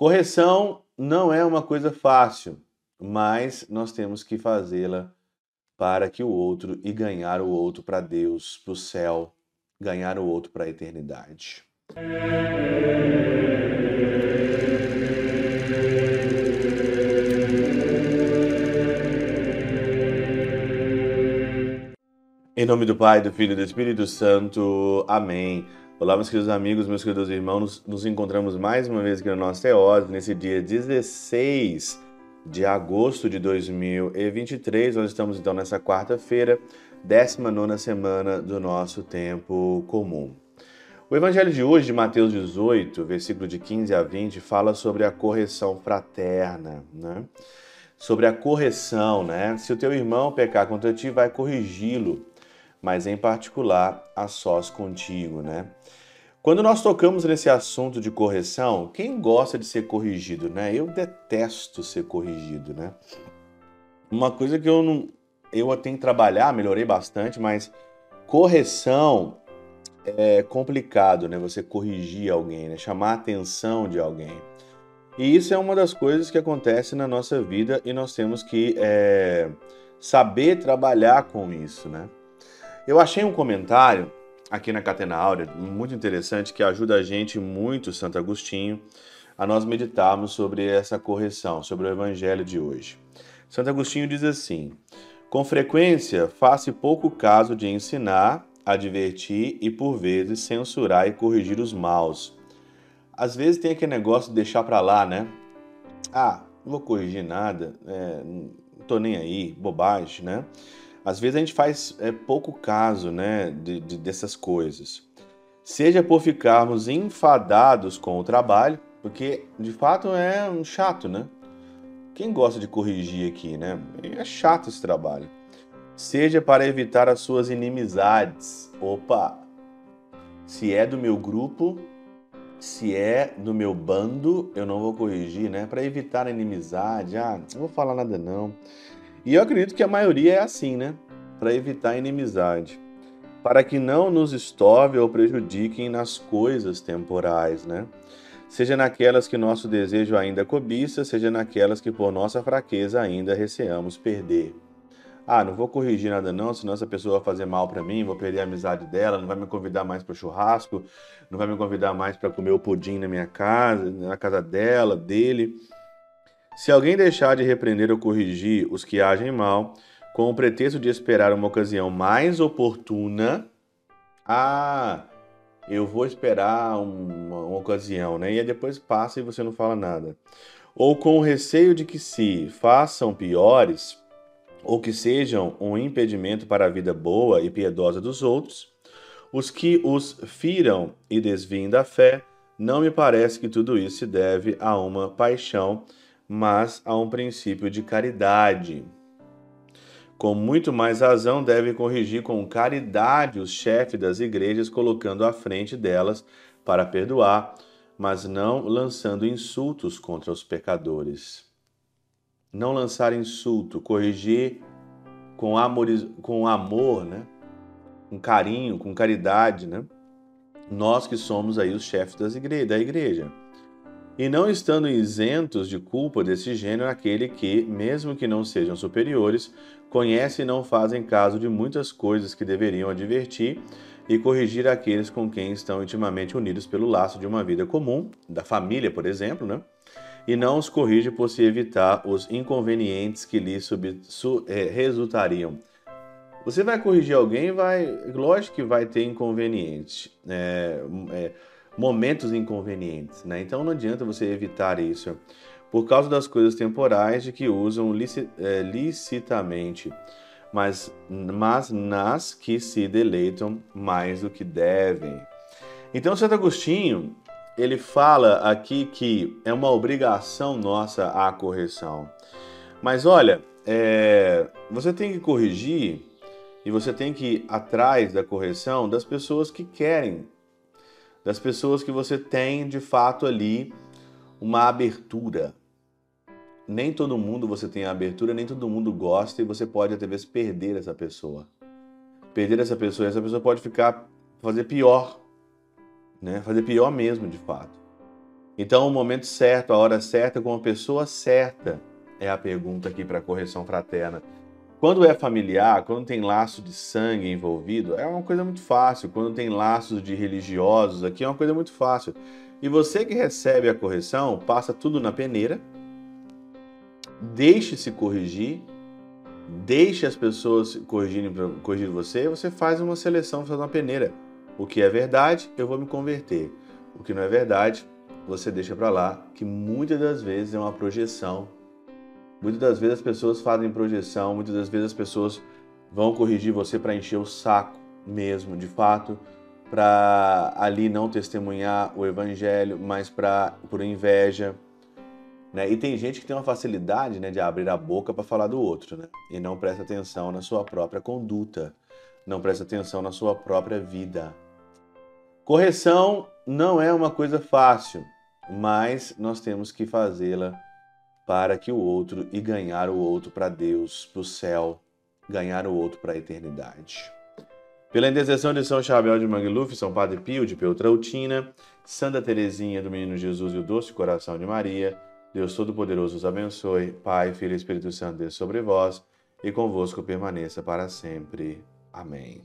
Correção não é uma coisa fácil, mas nós temos que fazê-la para que o outro e ganhar o outro para Deus, para o céu, ganhar o outro para a eternidade. Em nome do Pai, do Filho e do Espírito Santo. Amém. Olá, meus queridos amigos, meus queridos irmãos. Nos encontramos mais uma vez aqui no nosso Teose, nesse dia 16 de agosto de 2023. Nós estamos então nessa quarta-feira, 19 semana do nosso tempo comum. O evangelho de hoje, de Mateus 18, versículo de 15 a 20, fala sobre a correção fraterna, né? Sobre a correção, né? Se o teu irmão pecar contra ti, vai corrigi-lo mas em particular a sós contigo, né? Quando nós tocamos nesse assunto de correção, quem gosta de ser corrigido, né? Eu detesto ser corrigido, né? Uma coisa que eu não eu tenho que trabalhar, melhorei bastante, mas correção é complicado, né? Você corrigir alguém, né? Chamar a atenção de alguém. E isso é uma das coisas que acontece na nossa vida e nós temos que é, saber trabalhar com isso, né? Eu achei um comentário aqui na Catena Áurea muito interessante que ajuda a gente muito, Santo Agostinho, a nós meditarmos sobre essa correção, sobre o evangelho de hoje. Santo Agostinho diz assim: Com frequência, faça pouco caso de ensinar, advertir e, por vezes, censurar e corrigir os maus. Às vezes tem aquele negócio de deixar para lá, né? Ah, não vou corrigir nada, é, não tô nem aí, bobagem, né? Às vezes a gente faz é, pouco caso né, de, de, dessas coisas. Seja por ficarmos enfadados com o trabalho, porque de fato é um chato, né? Quem gosta de corrigir aqui, né? É chato esse trabalho. Seja para evitar as suas inimizades. Opa! Se é do meu grupo, se é do meu bando, eu não vou corrigir, né? Para evitar a inimizade. Ah, não vou falar nada não. E eu acredito que a maioria é assim, né? Para evitar inimizade. Para que não nos estorve ou prejudiquem nas coisas temporais, né? Seja naquelas que nosso desejo ainda cobiça, seja naquelas que por nossa fraqueza ainda receamos perder. Ah, não vou corrigir nada não, senão essa pessoa vai fazer mal para mim, vou perder a amizade dela, não vai me convidar mais para o churrasco, não vai me convidar mais para comer o pudim na minha casa, na casa dela, dele. Se alguém deixar de repreender ou corrigir os que agem mal, com o pretexto de esperar uma ocasião mais oportuna, ah, eu vou esperar uma, uma ocasião, né? E depois passa e você não fala nada. Ou com o receio de que se façam piores, ou que sejam um impedimento para a vida boa e piedosa dos outros, os que os firam e desviem da fé, não me parece que tudo isso se deve a uma paixão mas há um princípio de caridade. Com muito mais razão, deve corrigir com caridade os chefes das igrejas, colocando à frente delas para perdoar, mas não lançando insultos contra os pecadores. Não lançar insulto, corrigir com amor, com amor, né? com carinho, com caridade, né? Nós que somos aí os chefes das da igreja e não estando isentos de culpa desse gênero aquele que, mesmo que não sejam superiores, conhece e não fazem caso de muitas coisas que deveriam advertir e corrigir aqueles com quem estão intimamente unidos pelo laço de uma vida comum, da família, por exemplo, né? e não os corrige por se evitar os inconvenientes que lhe é, resultariam. Você vai corrigir alguém, vai, lógico que vai ter inconveniente. É, é, momentos inconvenientes, né? Então não adianta você evitar isso por causa das coisas temporais de que usam é, licitamente, mas, mas nas que se deleitam mais do que devem. Então Santo Agostinho ele fala aqui que é uma obrigação nossa a correção. Mas olha, é, você tem que corrigir e você tem que ir atrás da correção das pessoas que querem das pessoas que você tem de fato ali uma abertura. Nem todo mundo você tem abertura, nem todo mundo gosta e você pode até vezes perder essa pessoa. Perder essa pessoa, essa pessoa pode ficar fazer pior, né? Fazer pior mesmo, de fato. Então, o momento certo, a hora certa, com a pessoa certa, é a pergunta aqui para a correção fraterna. Quando é familiar, quando tem laço de sangue envolvido, é uma coisa muito fácil. Quando tem laços de religiosos, aqui é uma coisa muito fácil. E você que recebe a correção, passa tudo na peneira, deixe-se corrigir, deixe as pessoas corrigirem corrigir você, você faz uma seleção, faz uma peneira. O que é verdade, eu vou me converter. O que não é verdade, você deixa para lá, que muitas das vezes é uma projeção. Muitas das vezes as pessoas fazem projeção, muitas das vezes as pessoas vão corrigir você para encher o saco mesmo, de fato, para ali não testemunhar o evangelho, mas para por inveja, né? E tem gente que tem uma facilidade, né, de abrir a boca para falar do outro, né? E não presta atenção na sua própria conduta, não presta atenção na sua própria vida. Correção não é uma coisa fácil, mas nós temos que fazê-la para que o outro e ganhar o outro para Deus, para o céu, ganhar o outro para a eternidade. Pela intercessão de São Chabel de Mangluf, São Padre Pio de Peltrautina, Santa Teresinha do Menino Jesus e o Doce Coração de Maria, Deus Todo-Poderoso os abençoe, Pai, Filho e Espírito Santo, Deus sobre vós e convosco permaneça para sempre. Amém.